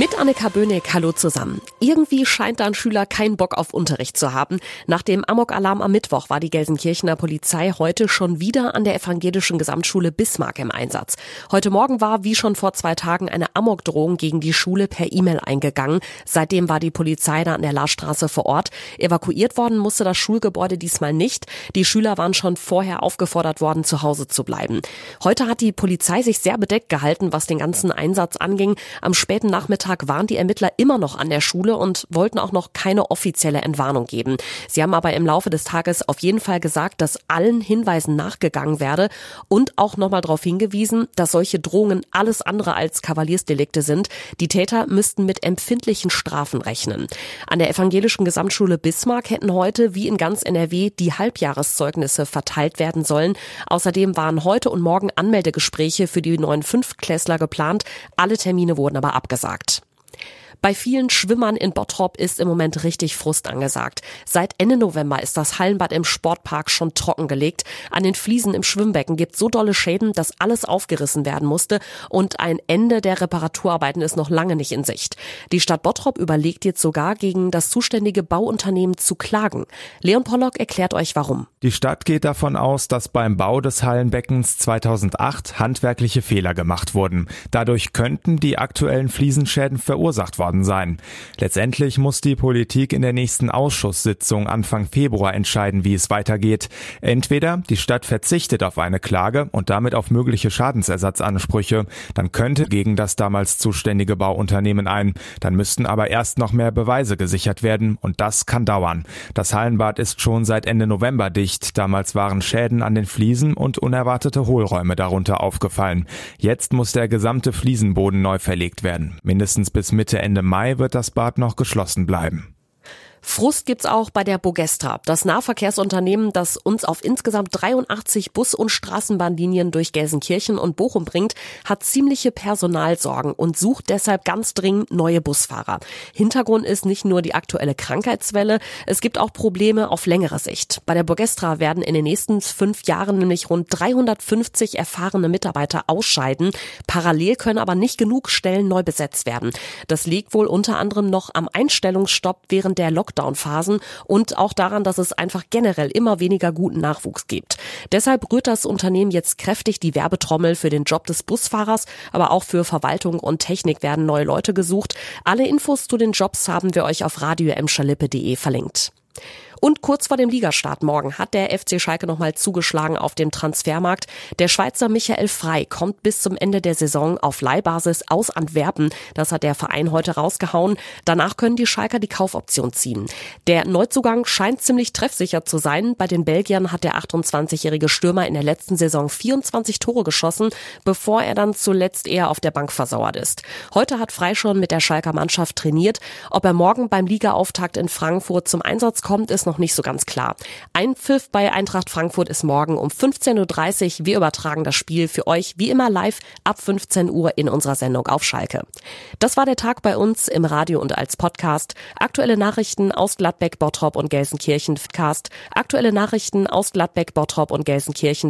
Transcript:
Mit Annika Böhnig, hallo zusammen. Irgendwie scheint da ein Schüler keinen Bock auf Unterricht zu haben. Nach dem Amok-Alarm am Mittwoch war die Gelsenkirchener Polizei heute schon wieder an der evangelischen Gesamtschule Bismarck im Einsatz. Heute Morgen war, wie schon vor zwei Tagen, eine Amok-Drohung gegen die Schule per E-Mail eingegangen. Seitdem war die Polizei da an der Larstraße vor Ort. Evakuiert worden musste das Schulgebäude diesmal nicht. Die Schüler waren schon vorher aufgefordert worden, zu Hause zu bleiben. Heute hat die Polizei sich sehr bedeckt gehalten, was den ganzen Einsatz anging. Am späten Nachmittag Nachmittag waren die Ermittler immer noch an der Schule und wollten auch noch keine offizielle Entwarnung geben. Sie haben aber im Laufe des Tages auf jeden Fall gesagt, dass allen Hinweisen nachgegangen werde und auch nochmal darauf hingewiesen, dass solche Drohungen alles andere als Kavaliersdelikte sind. Die Täter müssten mit empfindlichen Strafen rechnen. An der evangelischen Gesamtschule Bismarck hätten heute wie in ganz NRW die Halbjahreszeugnisse verteilt werden sollen. Außerdem waren heute und morgen Anmeldegespräche für die neuen Fünftklässler geplant. Alle Termine wurden aber abgesagt. Bei vielen Schwimmern in Bottrop ist im Moment richtig Frust angesagt. Seit Ende November ist das Hallenbad im Sportpark schon trockengelegt. An den Fliesen im Schwimmbecken gibt so dolle Schäden, dass alles aufgerissen werden musste und ein Ende der Reparaturarbeiten ist noch lange nicht in Sicht. Die Stadt Bottrop überlegt jetzt sogar, gegen das zuständige Bauunternehmen zu klagen. Leon Pollock erklärt euch warum. Die Stadt geht davon aus, dass beim Bau des Hallenbeckens 2008 handwerkliche Fehler gemacht wurden. Dadurch könnten die aktuellen Fliesenschäden verursacht worden worden sein. Letztendlich muss die Politik in der nächsten Ausschusssitzung Anfang Februar entscheiden, wie es weitergeht. Entweder die Stadt verzichtet auf eine Klage und damit auf mögliche Schadensersatzansprüche, dann könnte gegen das damals zuständige Bauunternehmen ein. Dann müssten aber erst noch mehr Beweise gesichert werden und das kann dauern. Das Hallenbad ist schon seit Ende November dicht. Damals waren Schäden an den Fliesen und unerwartete Hohlräume darunter aufgefallen. Jetzt muss der gesamte Fliesenboden neu verlegt werden. Mindestens bis Mitte Ende Mai wird das Bad noch geschlossen bleiben. Frust gibt's auch bei der Bogestra, das Nahverkehrsunternehmen, das uns auf insgesamt 83 Bus- und Straßenbahnlinien durch Gelsenkirchen und Bochum bringt, hat ziemliche Personalsorgen und sucht deshalb ganz dringend neue Busfahrer. Hintergrund ist nicht nur die aktuelle Krankheitswelle, es gibt auch Probleme auf längere Sicht. Bei der Bogestra werden in den nächsten fünf Jahren nämlich rund 350 erfahrene Mitarbeiter ausscheiden. Parallel können aber nicht genug Stellen neu besetzt werden. Das liegt wohl unter anderem noch am Einstellungsstopp während der Lockdown Lockdown-Phasen und auch daran, dass es einfach generell immer weniger guten Nachwuchs gibt. Deshalb rührt das Unternehmen jetzt kräftig die Werbetrommel für den Job des Busfahrers, aber auch für Verwaltung und Technik werden neue Leute gesucht. Alle Infos zu den Jobs haben wir euch auf radioemschalippe.de verlinkt. Und kurz vor dem Ligastart morgen hat der FC Schalke nochmal zugeschlagen auf dem Transfermarkt. Der Schweizer Michael Frei kommt bis zum Ende der Saison auf Leihbasis aus Antwerpen. Das hat der Verein heute rausgehauen. Danach können die Schalker die Kaufoption ziehen. Der Neuzugang scheint ziemlich treffsicher zu sein. Bei den Belgiern hat der 28-jährige Stürmer in der letzten Saison 24 Tore geschossen, bevor er dann zuletzt eher auf der Bank versauert ist. Heute hat Frei schon mit der Schalker Mannschaft trainiert. Ob er morgen beim Ligaauftakt in Frankfurt zum Einsatz kommt, ist noch nicht so ganz klar. Ein Pfiff bei Eintracht Frankfurt ist morgen um 15.30 Uhr. Wir übertragen das Spiel für euch wie immer live ab 15 Uhr in unserer Sendung auf Schalke. Das war der Tag bei uns im Radio und als Podcast. Aktuelle Nachrichten aus Gladbeck, Bottrop und Gelsenkirchen. Aktuelle Nachrichten aus Gladbeck, Bottrop und Gelsenkirchen